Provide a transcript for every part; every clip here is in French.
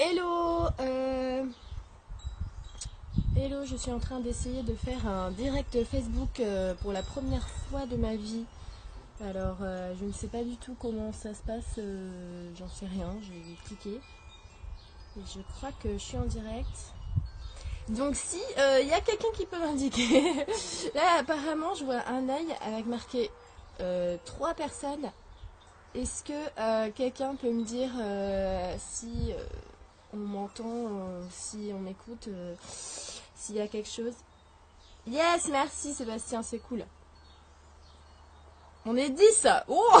Hello euh, Hello, je suis en train d'essayer de faire un direct Facebook euh, pour la première fois de ma vie. Alors, euh, je ne sais pas du tout comment ça se passe, j'en sais rien, je vais cliquer. Et je crois que je suis en direct. Donc si il y a quelqu'un qui peut m'indiquer, là apparemment je vois un œil avec marqué trois personnes. Est-ce que quelqu'un peut me dire si on m'entend, euh, si on m'écoute, euh, s'il y a quelque chose. Yes, merci Sébastien, c'est cool. On est 10 Oh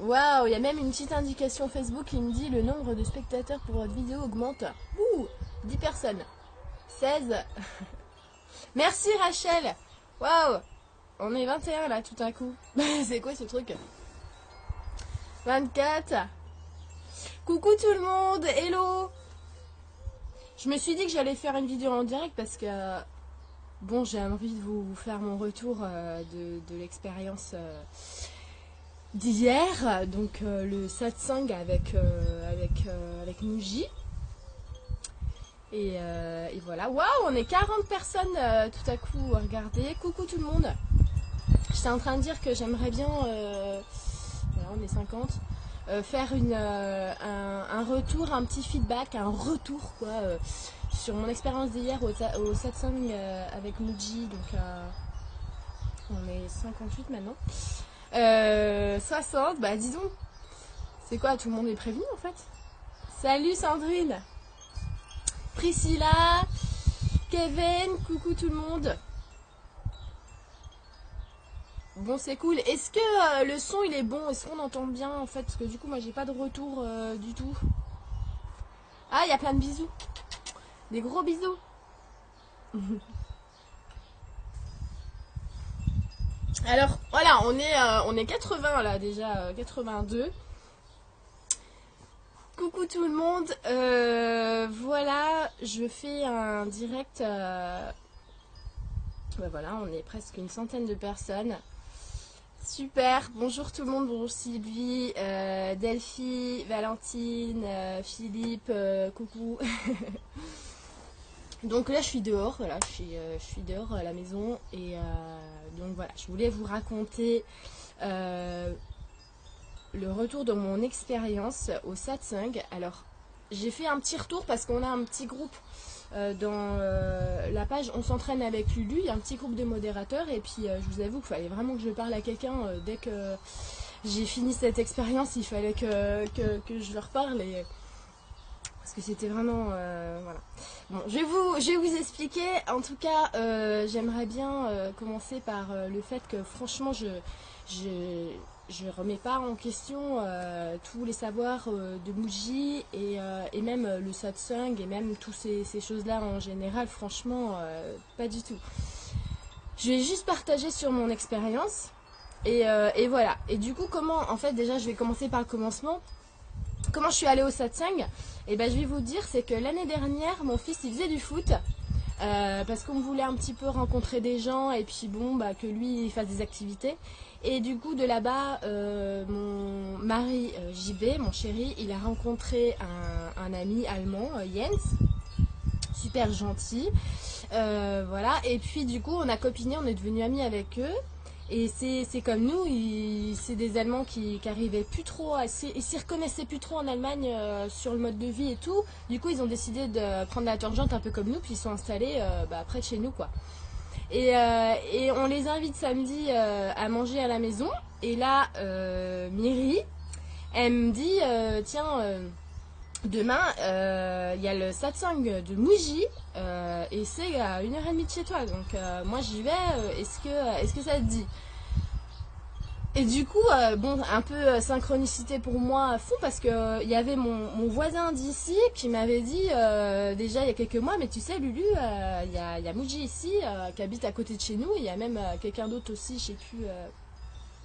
Waouh, il y a même une petite indication Facebook qui me dit le nombre de spectateurs pour votre vidéo augmente. Ouh 10 personnes. 16. Merci Rachel. Waouh On est 21 là tout à coup. C'est quoi ce truc? 24. Coucou tout le monde, hello. Je me suis dit que j'allais faire une vidéo en direct parce que, bon, j'ai envie de vous faire mon retour euh, de, l'expérience euh, d'hier, donc euh, le satsang avec, avec, avec Muji. Et, et, voilà, waouh, on est 40 personnes tout à coup, regardez, coucou tout le monde. J'étais en train de dire que j'aimerais bien on est 50. Euh, faire une, euh, un, retour, un petit feedback, un retour quoi, euh, sur mon expérience d'hier au, au satsang avec Muji. Donc on est 58 maintenant. 60, bah disons. C'est quoi Tout le monde est prévenu en fait? Salut Sandrine Priscilla Kevin, coucou tout le monde Bon, c'est cool. Est-ce que euh, le son il est bon? Est-ce qu'on entend bien en fait? Parce que du coup, moi j'ai pas de retour euh, du tout. Ah, il y a plein de bisous. Des gros bisous. Alors voilà, on est, euh, on est 80 là déjà, 82. Coucou tout le monde. voilà, je fais un direct. Voilà, on est presque une centaine de personnes. Super, bonjour tout le monde, bonjour Sylvie, euh, Delphi, Valentine, euh, Philippe, euh, coucou. donc là je suis dehors, voilà, je suis, dehors à la maison et donc voilà, je voulais vous raconter le retour de mon expérience au satsang. Alors j'ai fait un petit retour parce qu'on a un petit groupe dans euh, la page On s'entraîne avec Lulu, il y a un petit groupe de modérateurs et puis euh, je vous avoue qu'il fallait vraiment que je parle à quelqu'un dès que j'ai fini cette expérience, il fallait que, que, je leur parle parce que c'était vraiment voilà. Bon, je vais vous je vais vous expliquer. En tout cas, j'aimerais bien commencer par le fait que franchement je je je remets pas en question euh, tous les savoirs euh, de Muji et, euh, et, même le satsang et même toutes ces, choses-là en général, franchement, pas du tout. Je vais juste partager sur mon expérience et, et, voilà. Et du coup, comment, en fait, déjà, je vais commencer par le commencement. Comment je suis allée au satsang? Et eh ben, je vais vous dire, c'est que l'année dernière, mon fils, il faisait du foot. parce qu'on voulait un petit peu rencontrer des gens et puis bon bah que lui il fasse des activités et du coup, de là-bas, euh, mon mari euh, JB, mon chéri, il a rencontré un, ami allemand, euh, Jens, super gentil. voilà, et puis du coup, on a copiné, on est devenus amis avec eux. Et c'est comme nous, c'est des Allemands qui, qui arrivaient plus trop, à, ils s'y reconnaissaient plus trop en Allemagne sur le mode de vie et tout. Du coup, ils ont décidé de prendre la tangente un peu comme nous, puis ils sont installés bah, près de chez nous, quoi. Euh, et, on les invite samedi euh, à manger à la maison. Et là, euh, Miri, elle me dit, tiens, demain, il y a le satsang de Muji et c'est à une heure et demie de chez toi. Donc moi j'y vais. est-ce que, est-ce que ça te dit? Et du coup, euh, bon, un peu euh, synchronicité pour moi fou parce que il euh, y avait mon, voisin d'ici qui m'avait dit déjà il y a quelques mois, mais tu sais Lulu, il y a, y, ici qui habite à côté de chez nous. Il y a même quelqu'un d'autre aussi, je sais plus,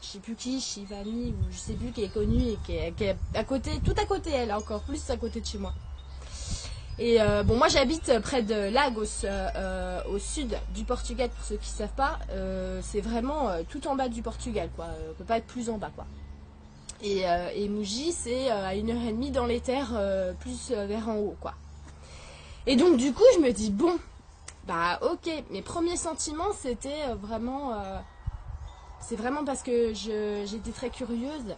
je sais plus qui, Shivani ou je sais plus qui est connu et qui est, qui est à côté, tout à côté elle, encore plus à côté de chez moi. Et euh, bon, moi j'habite près de Lagos, euh, au sud du Portugal, pour ceux qui ne savent pas. Euh, c'est vraiment tout en bas du Portugal, quoi. On peut pas être plus en bas, quoi. Et, euh, et c'est euh, à une heure et demie dans les terres, euh, plus euh, vers en haut, quoi. Et donc, du coup, je me dis, bon, bah, ok. Mes premiers sentiments, c'était euh, vraiment. euh, c'est vraiment parce que j'étais très curieuse.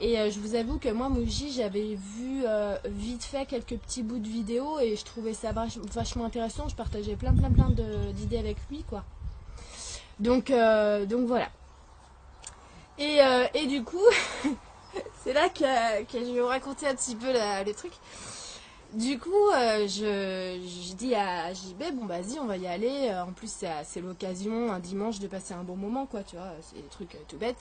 Et euh, je vous avoue que moi, Muji, j'avais vu euh, vite fait quelques petits bouts de vidéos et je trouvais ça vach- vachement intéressant. Je partageais plein, plein, plein d'idées avec lui, quoi. Donc, euh, donc voilà. Et, et du coup, c'est là que, que je vais vous raconter un petit peu la- les trucs. Du coup, je, je dis à JB, bon, vas-y, on va y aller. En plus, c'est l'occasion, un dimanche, de passer un bon moment, quoi, tu vois. C'est des trucs tout bêtes.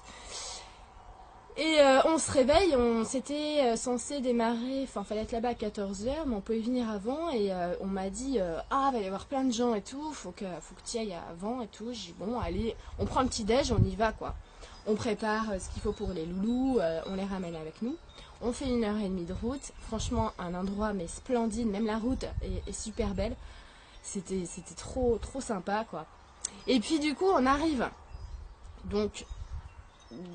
Et euh, on se réveille, on s'était euh, censé démarrer, enfin, fallait être là-bas à 14h, mais on pouvait venir avant. Et euh, on m'a dit, euh, ah, va y avoir plein de gens et tout, faut que, faut que tu ailles avant et tout. J'ai dit, bon, allez, on prend le petit-déj, on y va, quoi. On prépare ce qu'il faut pour les loulous, on les ramène avec nous. On fait une heure et demie de route. Franchement, un endroit mais splendide. Même la route est, est super belle. C'était, c'était trop, trop sympa, quoi. Et puis du coup, on arrive donc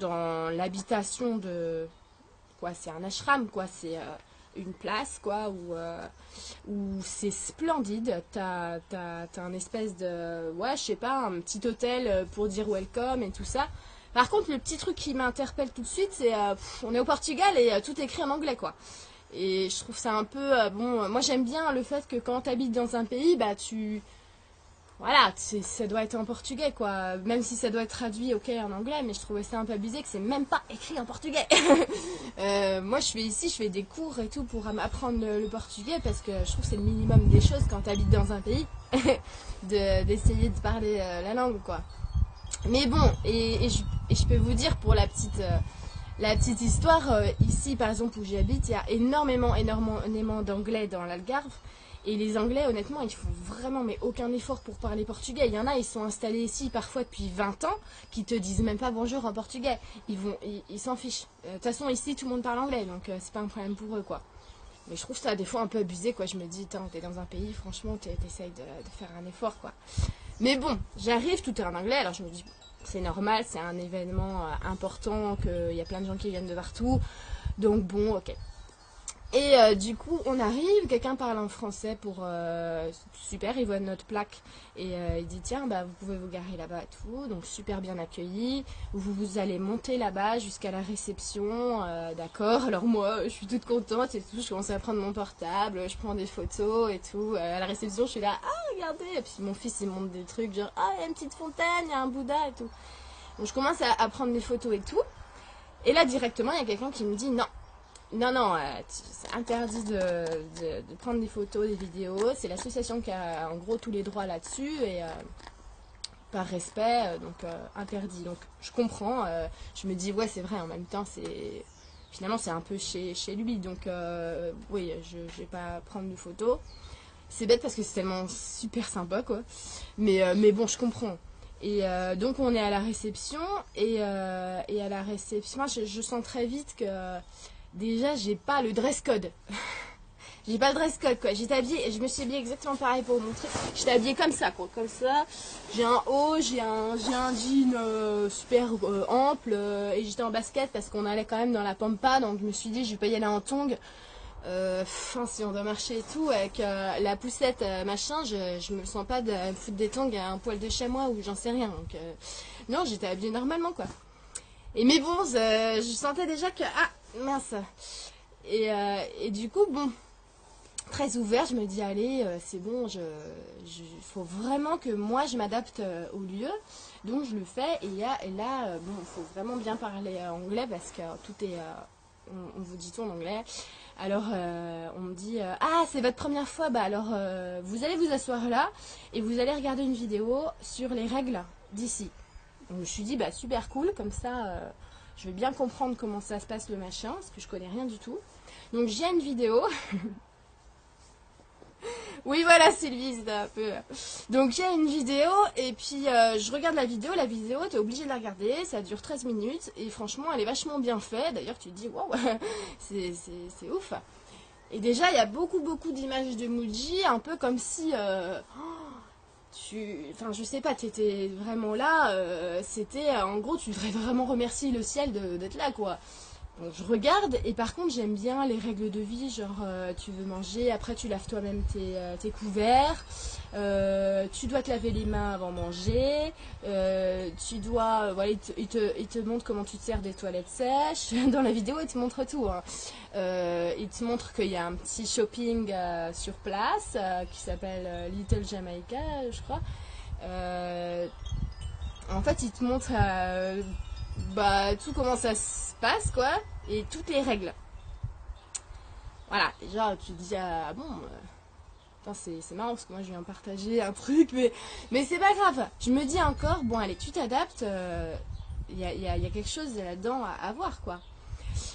dans l'habitation de quoi C'est un ashram, quoi. C'est euh, une place, quoi, où, euh, c'est splendide. T'as, t'as, t'as un espèce de, ouais, je sais pas, un petit hôtel euh, pour dire welcome et tout ça. Par contre, le petit truc qui m'interpelle tout de suite, c'est euh, on est au Portugal et euh, tout est écrit en anglais, quoi. Et je trouve ça un peu bon. Moi, j'aime bien le fait que quand tu habites dans un pays, bah tu voilà, ça doit être en portugais, quoi. Même si ça doit être traduit, ok, en anglais, mais je trouvais ça un peu abusé que c'est même pas écrit en portugais. Euh, moi, je fais ici, je fais des cours et tout pour apprendre le, portugais parce que je trouve que c'est le minimum des choses quand tu habites dans un pays de- d'essayer de parler euh, la langue, quoi. Mais bon, et, je, peux vous dire pour la petite, euh, la petite histoire, ici par exemple où j'habite, il y a énormément, énormément d'anglais dans l'Algarve. Et les Anglais, honnêtement, ils font vraiment mais aucun effort pour parler portugais. Il y en a, ils sont installés ici parfois depuis 20 ans, qui te disent même pas bonjour en portugais. Ils vont, ils s'en fichent. Euh, De toute façon, ici, tout le monde parle anglais, donc euh, c'est pas un problème pour eux, quoi. Mais je trouve ça des fois un peu abusé, quoi. Je me dis, t'es dans un pays, franchement, t'es- t'essayes de, de faire un effort, quoi. Mais bon, j'arrive, tout est en anglais, alors je me dis, c'est normal, c'est un événement euh, important, qu'il y a plein de gens qui viennent de partout. Donc bon, ok. Et euh, du coup, on arrive, quelqu'un parle en français pour... euh, super, il voit notre plaque et euh, il dit, tiens, bah, vous pouvez vous garer là-bas tout. Donc super bien accueilli. Vous, vous allez monter là-bas jusqu'à la réception, d'accord. Alors moi, je suis toute contente et tout. Je commence à prendre mon portable, je prends des photos et tout. À la réception, je suis là, ah, regardez. Et puis mon fils, il monte des trucs genre, ah, il y a une petite fontaine, il y a un Bouddha et tout. Donc je commence à, à prendre des photos et tout. Et là, directement, il y a quelqu'un qui me dit, non, non, non, euh, c'est interdit de, prendre des photos, des vidéos. C'est l'association qui a en gros tous les droits là-dessus et euh, par respect, euh, donc euh, interdit. Donc je comprends. je me dis, ouais, c'est vrai, en même temps, c'est. Finalement, c'est un peu chez, chez lui. Donc oui, je ne vais pas prendre de photos. C'est bête parce que c'est tellement super sympa, quoi. Mais, mais bon, je comprends. Et donc on est à la réception et, et à la réception, je, je sens très vite que déjà j'ai pas le dress code. j'ai pas le dress code quoi. J'étais habillée, je me suis habillée exactement pareil pour vous montrer. J'étais habillée comme ça quoi, comme ça. J'ai un haut, j'ai un, un jean euh, super euh, ample euh, et j'étais en basket parce qu'on allait quand même dans la pampa donc je me suis dit je vais pas y aller en tongs. Enfin, si on doit marcher et tout, avec la poussette machin, je, je me sens pas de me foutre des tongs à un poil de chamois ou j'en sais rien. Donc, non, j'étais habillée normalement quoi. Et mais bon, je sentais déjà que ah mince. Et, euh, et du coup, bon, très ouvert, je me dis allez, euh, c'est bon, je, faut vraiment que moi je m'adapte euh, au lieu. Donc je le fais et, là, bon, il faut vraiment bien parler anglais parce que tout est, on, on vous dit tout en anglais. Alors on me dit ah c'est votre première fois, bah alors vous allez vous asseoir là et vous allez regarder une vidéo sur les règles d'ici. Donc je me suis dit bah super cool, comme ça je vais bien comprendre comment ça se passe le machin, parce que je connais rien du tout. Donc j'ai une vidéo. oui voilà Sylvie, c'était un peu. Donc j'ai une vidéo et puis euh, je regarde la vidéo, la vidéo t'es obligé de la regarder, ça dure 13 minutes et franchement elle est vachement bien faite. D'ailleurs tu te dis waouh c'est ouf. Et déjà il y a beaucoup beaucoup d'images de Muji, un peu comme si euh, tu, enfin je sais pas, t'étais vraiment là, euh, c'était en gros tu devrais vraiment remercier le ciel d'être là quoi. Donc je regarde et par contre j'aime bien les règles de vie, genre euh, tu veux manger, après tu laves toi-même tes, euh, couverts, euh, tu dois te laver les mains avant manger, euh, tu dois, euh, voilà, il te, montre comment tu te sers des toilettes sèches, dans la vidéo il te montre tout. hein. Euh, il te montre qu'il y a un petit shopping euh, sur place euh, qui s'appelle euh, Little Jamaica je crois. Euh, en fait il te montre euh, bah, tout comment ça se passe, quoi, et toutes les règles. Voilà, déjà, tu dis, ah bon, euh, c'est marrant parce que moi je viens partager un truc, mais, c'est pas grave. Je me dis encore, bon, allez, tu t'adaptes, il y, a, y a- y a quelque chose là-dedans à, à voir, quoi.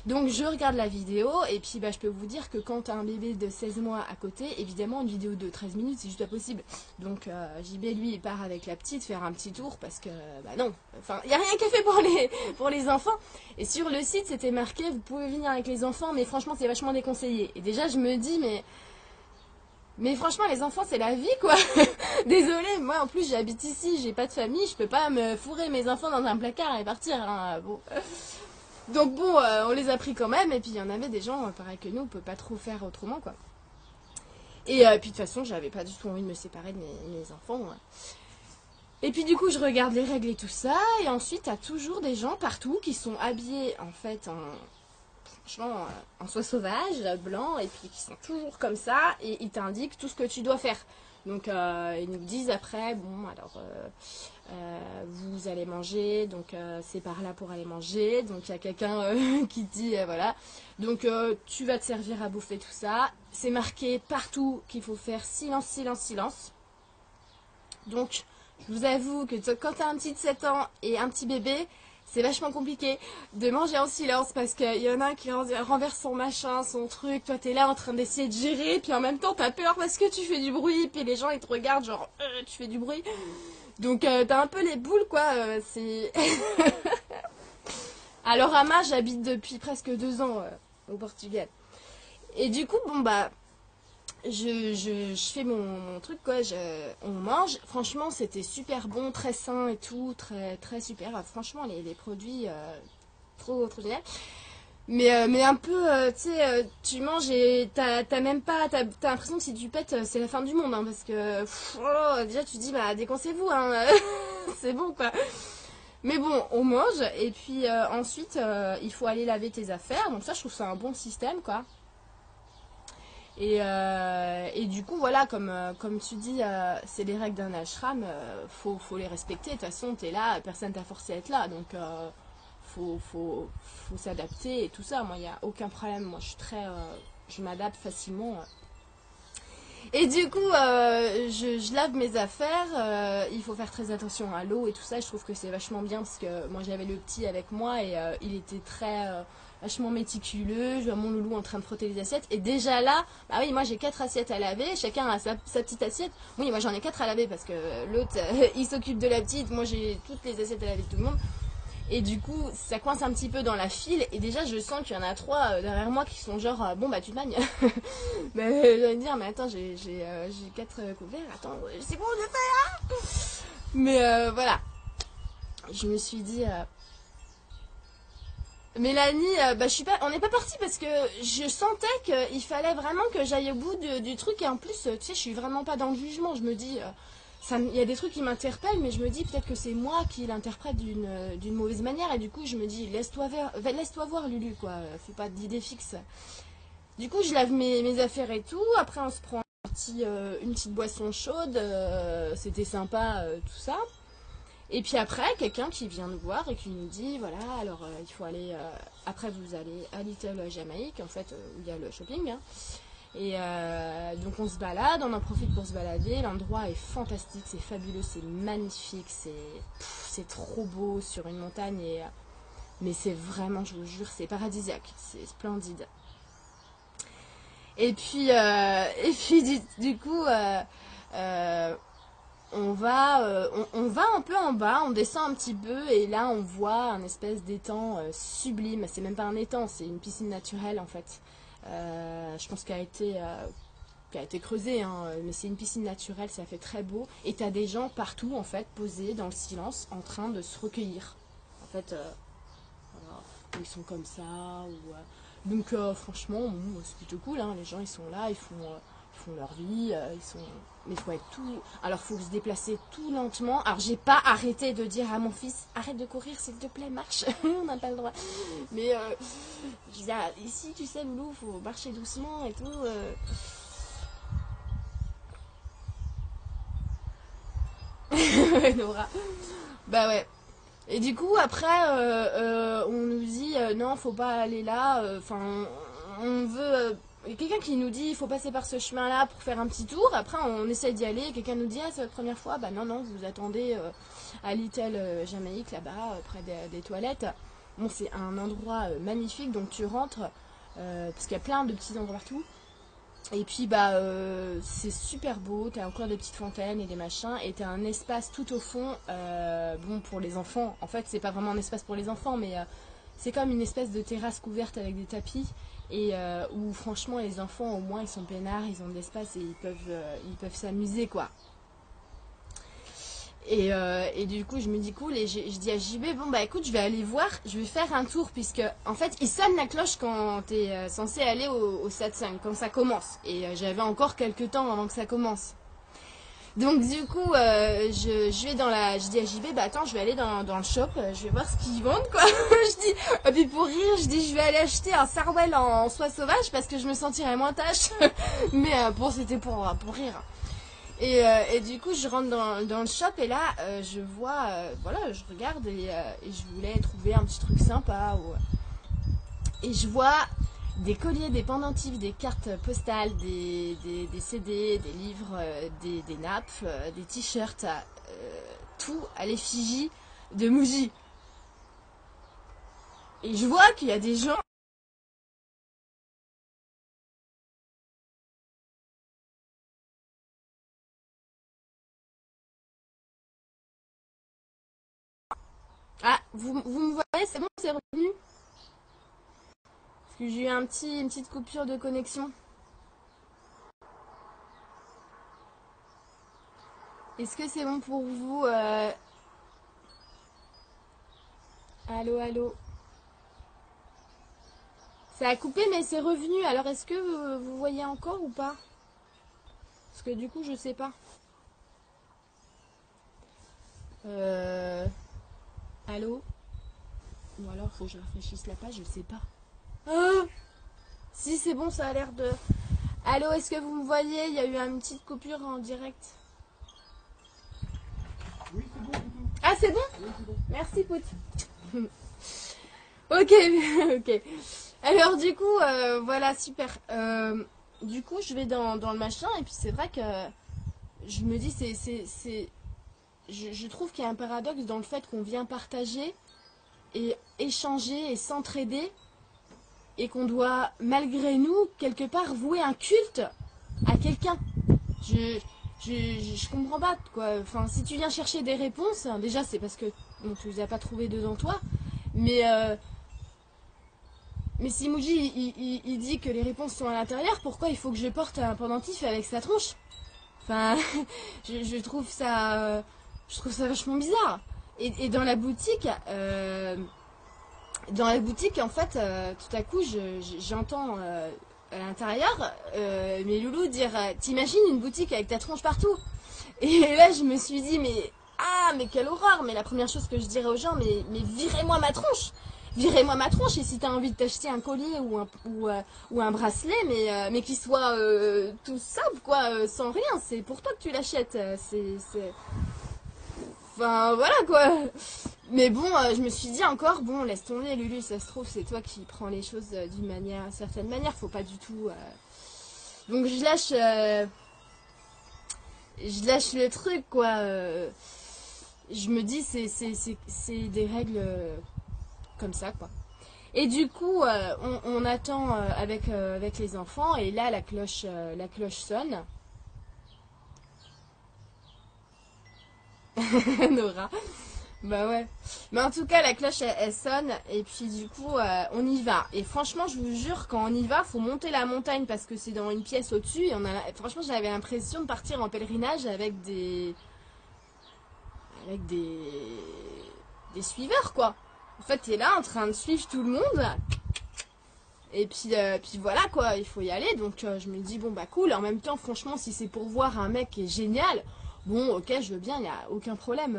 Donc je regarde la vidéo et puis bah, je peux vous dire que quand tu as un bébé de 16 mois à côté, évidemment une vidéo de 13 minutes c'est juste pas possible. Donc euh, JB lui part avec la petite faire un petit tour parce que bah non, enfin il n'y a rien est fait pour les, pour les enfants. Et sur le site c'était marqué vous pouvez venir avec les enfants mais franchement c'est vachement déconseillé. Et déjà je me dis mais... Franchement, les enfants, c'est la vie, quoi. Désolée, moi, en plus, j'habite ici, j'ai pas de famille, je peux pas me fourrer mes enfants dans un placard et partir. hein. Donc bon, euh, on les a pris quand même, et puis il y en avait des gens, euh, pareil que nous, on peut pas trop faire autrement, quoi. Et euh, puis de toute façon, j'avais pas du tout envie de me séparer de mes, enfants. Et puis du coup, je regarde les règles et tout ça, et ensuite, t'as toujours des gens partout qui sont habillés, en fait, en... Franchement, en soie sauvage, blanc, et puis qui sont toujours comme ça, et ils t'indiquent tout ce que tu dois faire. Donc, euh, ils nous disent après, bon, alors, euh, euh, vous allez manger, donc c'est par là pour aller manger. Donc il y a quelqu'un qui dit voilà. Donc tu vas te servir à bouffer tout ça. C'est marqué partout qu'il faut faire silence, silence, silence. Donc je vous avoue que quand tu as un petit de 7 ans et un petit bébé, c'est vachement compliqué de manger en silence parce qu'il y en a un qui ren- renverse son machin, son truc. Toi t'es là en train d'essayer de gérer, puis en même temps t'as peur parce que tu fais du bruit, puis les gens ils te regardent genre Euh, tu fais du bruit. Donc euh, t'as un peu les boules quoi, euh, c'est... Alors à Ma, j'habite depuis presque deux ans euh, au Portugal. Et du coup, bon bah, je, je, fais mon, mon truc quoi, je, on mange. Franchement, c'était super bon, très sain et tout, très très super. Ah, Franchement, les, les produits, euh, trop trop génial. Mais, euh, mais un peu, euh, tu sais, tu manges et t'as même pas, t'as t'as l'impression que si tu pètes, c'est la fin du monde, hein, parce que oh, déjà tu dis, bah déconcez-vous, hein, c'est bon quoi. Mais bon, on mange et puis ensuite il faut aller laver tes affaires, donc ça je trouve ça un bon système quoi. Et, euh, et du coup voilà, comme, euh, comme tu dis, euh, c'est les règles d'un ashram, euh, faut, faut les respecter. De toute façon, t'es là, personne t'a forcé à être là, donc faut, faut, faut s'adapter et tout ça. Moi, il n'y a aucun problème. Moi, je suis très. je m'adapte facilement. Et du coup, je, je lave mes affaires. il faut faire très attention à l'eau et tout ça. Je trouve que c'est vachement bien parce que moi, j'avais le petit avec moi et il était très. Euh, vachement méticuleux, je vois mon loulou en train de frotter les assiettes. Et déjà là, bah oui, moi j'ai quatre assiettes à laver, chacun a sa, petite assiette. Oui, moi j'en ai quatre à laver parce que l'autre il s'occupe de la petite, moi j'ai toutes les assiettes à laver de tout le monde. Et du coup, ça coince un petit peu dans la file. Et déjà, je sens qu'il y en a trois euh, derrière moi qui sont genre, euh, bon bah tu te magnes. mais j'allais dire, mais attends, j'ai j'ai, euh, j'ai quatre euh, couverts, attends, euh, c'est bon, je fais là Mais euh, voilà. Je me suis dit. euh, Mélanie, euh, bah, je on n'est pas parti parce que je sentais qu'il fallait vraiment que j'aille au bout du truc et en plus, euh, tu sais, je suis vraiment pas dans le jugement. Je me dis, euh, il y a des trucs qui m'interpellent, mais je me dis peut-être que c'est moi qui l'interprète d'une mauvaise manière et du coup, je me dis, laisse-toi laisse-toi voir, Lulu, quoi. Fais pas d'idées fixes. Du coup, je lave mes, affaires et tout. Après, on se prend une petite boisson chaude. C'était sympa, tout ça. Et puis après, quelqu'un qui vient nous voir et qui nous dit voilà, alors euh, il faut aller. euh, après, vous allez à Little Jamaïque, en fait, euh, où il y a le shopping. hein. Et euh, donc, on se balade, on en profite pour se balader. L'endroit est fantastique, c'est fabuleux, c'est magnifique, c'est trop beau sur une montagne. Et, euh, mais c'est vraiment, je vous jure, c'est paradisiaque, c'est splendide. Et puis, euh, et puis du, coup, euh, euh, on va, euh, on, va un peu en bas, on descend un petit peu et là on voit un espèce d'étang euh, sublime. C'est même pas un étang, c'est une piscine naturelle en fait. Euh, je pense qu'elle a été, creusée, hein, mais c'est une piscine naturelle, ça fait très beau. Et t'as des gens partout en fait posés dans le silence, en train de se recueillir. En fait, ils sont comme ça. Donc franchement, c'est plutôt cool. Hein. Les gens, ils sont là, ils font, ils font leur vie, mais faut être tout. Alors, faut se déplacer tout lentement. Alors, j'ai pas arrêté de dire à mon fils arrête de courir, s'il te plaît, marche. On n'a pas le droit. Mais euh, je dis, ah, ici, tu sais, Loulou, faut marcher doucement et tout. Euh. Nora. Bah ouais. Et du coup, après, euh, on nous dit non, faut pas aller là. Enfin, on veut quelqu'un qui nous dit il faut passer par ce chemin-là pour faire un petit tour. Après, on essaie d'y aller. Quelqu'un nous dit ah, c'est votre première fois. Bah non, non, vous attendez euh, à Little euh, Jamaïque, là-bas, euh, près des, toilettes. Bon, c'est un endroit magnifique, donc tu rentres, parce qu'il y a plein de petits endroits partout. Et puis, bah, c'est super beau. T'as encore des petites fontaines et des machins. Et t'as un espace tout au fond, bon, pour les enfants. En fait, c'est pas vraiment un espace pour les enfants, mais c'est comme une espèce de terrasse couverte avec des tapis et euh, où franchement les enfants au moins ils sont peinards, ils ont de l'espace et ils peuvent euh, ils peuvent s'amuser quoi. Et, euh, et, du coup je me dis cool et je, dis à JB bon bah écoute je vais aller voir, je vais faire un tour puisque en fait il sonne la cloche quand tu es censé aller au, au 7-5, quand ça commence. Et j'avais encore quelques temps avant que ça commence. Donc du coup, euh, je, vais dans la, je dis à JB, bah attends, je vais aller dans, le shop, euh, je vais voir ce qu'ils vendent quoi. je dis, et puis pour rire, je dis, je vais aller acheter un sarwell en, soie sauvage parce que je me sentirais moins tâche. Mais euh, bon, c'était pour, rire. Et, du coup, je rentre dans, le shop et là, je vois, voilà, je regarde et, je voulais trouver un petit truc sympa. Et je vois des colliers, des pendentifs, des cartes postales, des, CD, des livres, euh, des, nappes, euh, des t-shirts, euh, tout à l'effigie de Muji. Et je vois qu'il y a des gens Ah, vous, vous me voyez, c'est bon, c'est revenu? J'ai eu un petit, une petite coupure de connexion. Est-ce que c'est bon pour vous euh... Allô, allô? Ça a coupé mais c'est revenu. Alors est-ce que vous, voyez encore ou pas? Parce que du coup je sais pas. Euh... Allô? Ou alors faut que je réfléchisse la page, je sais pas. Oh si c'est bon, ça a l'air de... Allô, est-ce que vous me voyez? Il y a eu une petite coupure en direct. Oui, c'est bon. Ah, c'est bon, Merci, Pout. ok, ok. Alors, du coup, euh, voilà, super. Euh, du coup, je vais dans, le machin, et puis c'est vrai que je me dis, c'est... c'est je, je trouve qu'il y a un paradoxe dans le fait qu'on vient partager et échanger et s'entraider et qu'on doit, malgré nous, quelque part, vouer un culte à quelqu'un. Je, je, je, comprends pas, quoi. Enfin, si tu viens chercher des réponses, déjà, c'est parce que bon, tu les as pas trouvées dedans toi, mais... Euh, mais si Muji il, il, dit que les réponses sont à l'intérieur, pourquoi il faut que je porte un pendentif avec sa tronche? Enfin, je, trouve ça, je trouve ça vachement bizarre. Et, et dans la boutique, euh, dans la boutique, en fait, euh, tout à coup, j'entends euh, à l'intérieur euh, mes loulous dire T'imagines une boutique avec ta tronche partout? Et là, je me suis dit Mais ah, mais quelle horreur Mais la première chose que je dirais aux gens Mais, mais virez-moi ma tronche Virez-moi ma tronche et si tu as envie de t'acheter un collier ou un, ou, un bracelet, mais, mais qui soit tout simple, quoi, sans rien, c'est pour toi que tu l'achètes. C'est. Enfin, voilà quoi mais bon, euh, je me suis dit encore, bon, laisse tomber, Lulu, ça se trouve, c'est toi qui prends les choses euh, d'une manière, certaine manière, faut pas du tout. Euh. Donc je lâche, je lâche le truc, quoi. Je me dis, c'est des règles comme ça, quoi. Et du coup, on, attend avec, avec les enfants, et là, la cloche, la cloche sonne. Nora. Bah ouais. Mais en tout cas, la cloche, elle, sonne. Et puis du coup, euh, on y va. Et franchement, je vous jure, quand on y va, faut monter la montagne parce que c'est dans une pièce au-dessus. Et on a, franchement, j'avais l'impression de partir en pèlerinage avec des... Avec des... Des suiveurs, quoi. En fait, t'es là en train de suivre tout le monde. Et puis, euh, puis voilà quoi, il faut y aller. Donc euh, je me dis, bon bah cool. En même temps, franchement, si c'est pour voir un mec qui est génial, bon ok, je veux bien, il n'y a aucun problème.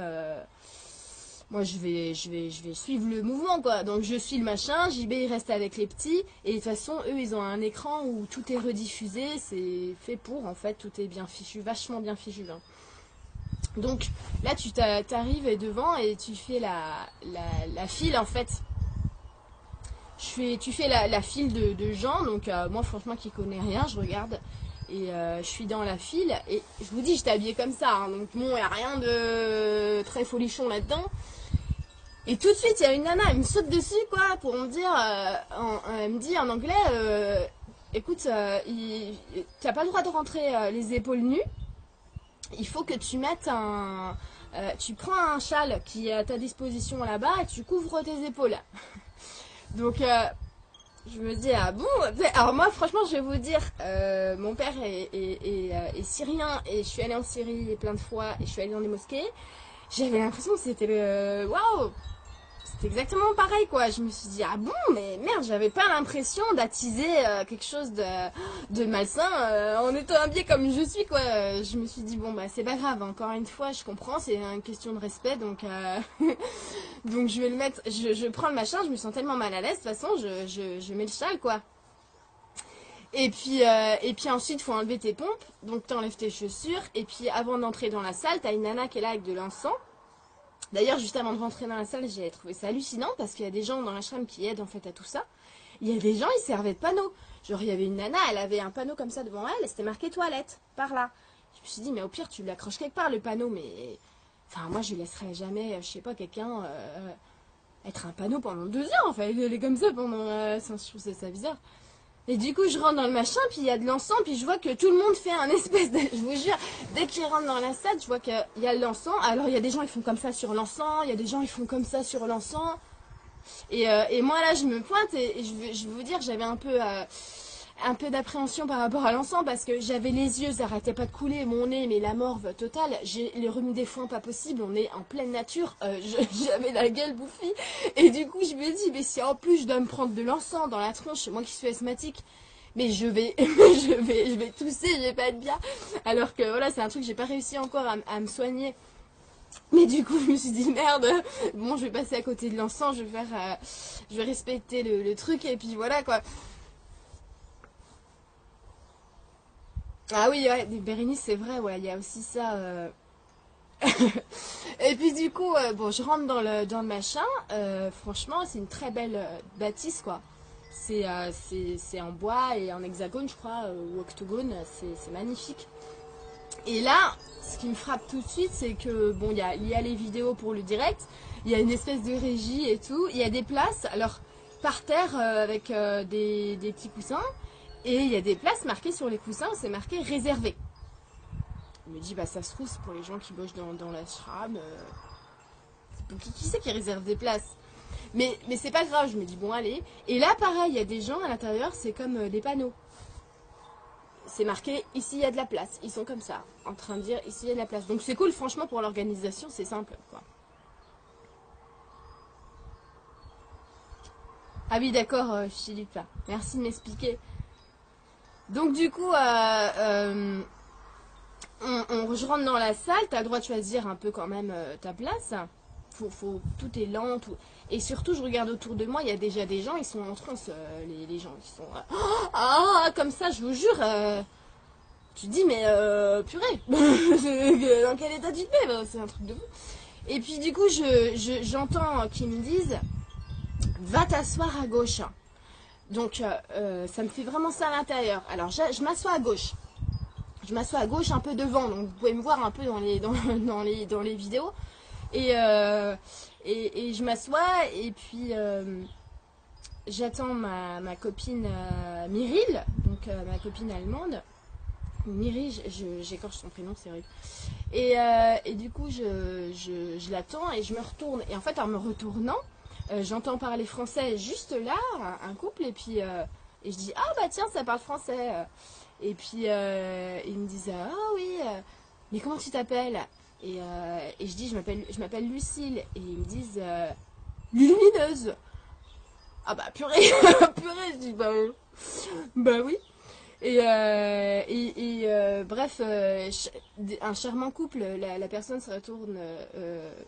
Moi je vais, je, vais, je vais suivre le mouvement quoi. Donc je suis le machin, JB il reste avec les petits. Et de toute façon, eux ils ont un écran où tout est rediffusé. C'est fait pour en fait, tout est bien fichu, vachement bien fichu. hein. Donc là, tu t'a- t'arrives devant et tu fais la, la, la file en fait. Je fais, tu fais la, la file de, de gens, donc euh, moi franchement qui connais rien, je regarde et euh, je suis dans la file et je vous dis, j'étais habillée comme ça, hein, donc bon, il n'y a rien de très folichon là-dedans. Et tout de suite, il y a une nana, elle me saute dessus quoi, pour me dire, euh, elle me dit en anglais, euh, écoute, tu n'as pas le droit de rentrer les épaules nues il faut que tu mettes un. tu prends un châle qui est à ta disposition là-bas et tu couvres tes épaules. Donc, je me dis, ah bon Alors, moi, franchement, je vais vous dire, euh, mon père euh, est syrien et je suis allée en Syrie plein de fois et je suis allée dans des mosquées. J'avais l'impression que c'était. Waouh C'était exactement pareil, quoi. Je me suis dit, ah bon, mais merde, j'avais pas l'impression d'attiser euh, quelque chose de de malsain euh, en étant habillée comme je suis quoi. Je me suis dit bon bah c'est pas grave. Encore une fois, je comprends, c'est une question de respect donc euh, donc je vais le mettre. Je, je prends le machin. Je me sens tellement mal à l'aise. De toute façon, je, je, je mets le châle quoi. Et puis et puis ensuite faut enlever tes pompes. Donc t'enlèves tes chaussures et puis avant d'entrer dans la salle, t'as une nana qui est là avec de l'encens. D'ailleurs, juste avant de rentrer dans la salle, j'ai trouvé ça hallucinant parce qu'il y a des gens dans l'ashram qui aident en fait à tout ça. Il y a des gens, ils servaient de panneaux. Genre, il y avait une nana, elle avait un panneau comme ça devant elle, et c'était marqué toilette, par là. Je me suis dit, mais au pire, tu l'accroches quelque part, le panneau, mais. Enfin, moi, je laisserais jamais, euh, je sais pas, quelqu'un euh, être un panneau pendant deux heures. Enfin, il est comme ça pendant. euh, je trouve ça bizarre. Et du coup, je rentre dans le machin, puis il y a de l'encens, puis je vois que tout le monde fait un espèce de. Je vous jure, dès qu'ils rentrent dans la salle, je vois qu'il y a de l'encens. Alors, il y a des gens, ils font comme ça sur l'encens, il y a des gens, ils font comme ça sur l'encens. Et, euh, et moi, là, je me pointe, et, je veux vous dire, j'avais un peu. euh, un peu d'appréhension par rapport à l'encens parce que j'avais les yeux, ça arrêtait pas de couler, mon nez, mais la morve totale. J'ai les des foins pas possible, on est en pleine nature, euh, j'avais la gueule bouffie. Et du coup, je me dis, mais si en plus je dois me prendre de l'encens dans la tronche, moi qui suis asthmatique, mais je vais, je vais, je vais tousser, je vais pas être bien. Alors que voilà, c'est un truc j'ai pas réussi encore à, me soigner. Mais du coup, je me suis dit merde. Bon, je vais passer à côté de l'encens, je vais faire, euh, je vais respecter le truc et puis voilà quoi. Ah oui, ouais, Bérénice, c'est vrai, ouais, il y a aussi ça. euh. et puis du coup, euh, bon, je rentre dans le, dans le machin. euh, franchement, c'est une très belle bâtisse, quoi. C'est en bois et en hexagone, je crois, ou octogone. C'est magnifique. Et là, ce qui me frappe tout de suite, c'est que, bon, il y a, y a les vidéos pour le direct, il y a une espèce de régie et tout. Il y a des places, alors, par terre, avec des, des petits coussins. Et il y a des places marquées sur les coussins, c'est marqué réservé. Je me dis, bah ça se trouve, c'est pour les gens qui bossent dans, dans la shram. euh, qui, qui c'est qui réserve des places? Mais, mais c'est pas grave, je me dis, bon, allez. Et là, pareil, il y a des gens à l'intérieur, c'est comme euh, des panneaux. C'est marqué, ici il y a de la place. Ils sont comme ça, en train de dire, ici il y a de la place. Donc c'est cool, franchement, pour l'organisation, c'est simple, quoi. Ah oui, d'accord, euh, Philippe. Merci de m'expliquer. Donc du coup, euh, euh, on, je rentre dans la salle, tu as le droit de choisir un peu quand même euh, ta place. Faut, faut, tout est lent. tout- Et surtout, je regarde autour de moi, il y a déjà des gens, ils sont en transe, les, les gens. Ils sont... ah, comme ça, je vous jure. tu dis, mais euh, purée, dans quel état tu te mets bah, C'est un truc de fou. Et puis du coup, je, je- j'entends qu'ils me disent, va t'asseoir à gauche. Donc, euh, euh, ça me fait vraiment ça à l'intérieur. Alors, je, m'assois à gauche. Je m'assois à gauche, un peu devant. Donc, vous pouvez me voir un peu dans les, dans, les, dans les vidéos. Et, euh, et, je m'assois et puis j'attends ma, ma copine Myril, donc ma copine allemande. Je- j'écorche son prénom, c'est horrible. Et, et du coup, je, je, je l'attends et je me retourne. Et en fait, en me retournant, euh, j'entends parler français juste là, un, couple, et puis euh, et je dis ah bah tiens ça parle français. Et puis euh, ils me disent ah oui, mais comment tu t'appelles? Et, et je dis je m'appelle Lucille et ils me disent lumineuse. Ah bah purée, purée, je dis bah, bah oui. Et, et, bref, un charmant couple, la, personne se retourne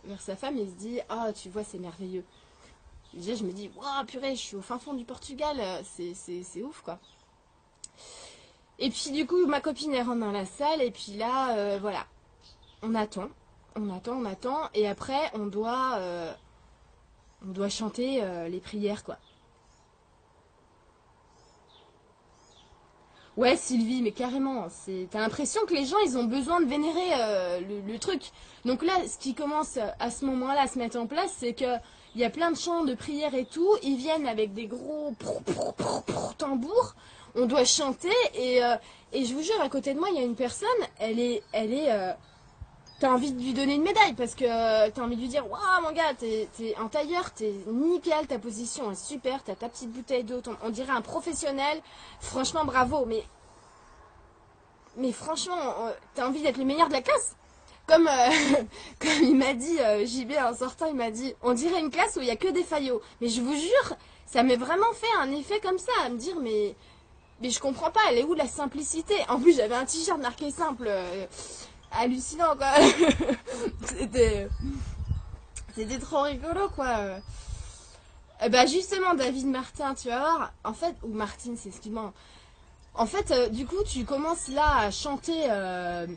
vers sa femme et se dit Ah, tu vois, c'est merveilleux. Déjà, je me dis Waouh, purée, je suis au fin fond du Portugal, c'est ouf quoi. Et puis, du coup, ma copine elle rentre dans la salle, et puis là, voilà, on attend, on attend, on attend, et après, on doit, on doit chanter les prières quoi. Ouais, Sylvie, mais carrément. T'as l'impression que les gens, ils ont besoin de vénérer euh, le, truc. Donc là, ce qui commence à ce moment-là à se mettre en place, c'est que il y a plein de chants de prière et tout. Ils viennent avec des gros tambours. On doit chanter et, euh, et je vous jure, à côté de moi, il y a une personne. Elle est, elle est. Euh, t'as envie de lui donner une médaille parce que t'as envie de lui dire Waouh, mon gars, t'es un tailleur, t'es nickel, ta position est super, t'as ta petite bouteille d'eau, on, dirait un professionnel. Franchement, bravo, mais. Mais franchement, euh, t'as envie d'être le meilleur de la classe? Comme, euh, comme il m'a dit, euh, JB en sortant, il m'a dit On dirait une classe où il n'y a que des faillots. Mais je vous jure, ça m'est vraiment fait un effet comme ça, à me dire Mais. Mais je comprends pas, elle est où la simplicité? En plus, j'avais un t-shirt marqué simple hallucinant quoi. c'était c'était trop rigolo quoi. Bah justement David Martin, tu vas voir, en fait ou Martine, c'est m'en en fait, euh, du coup, tu commences là à chanter euh,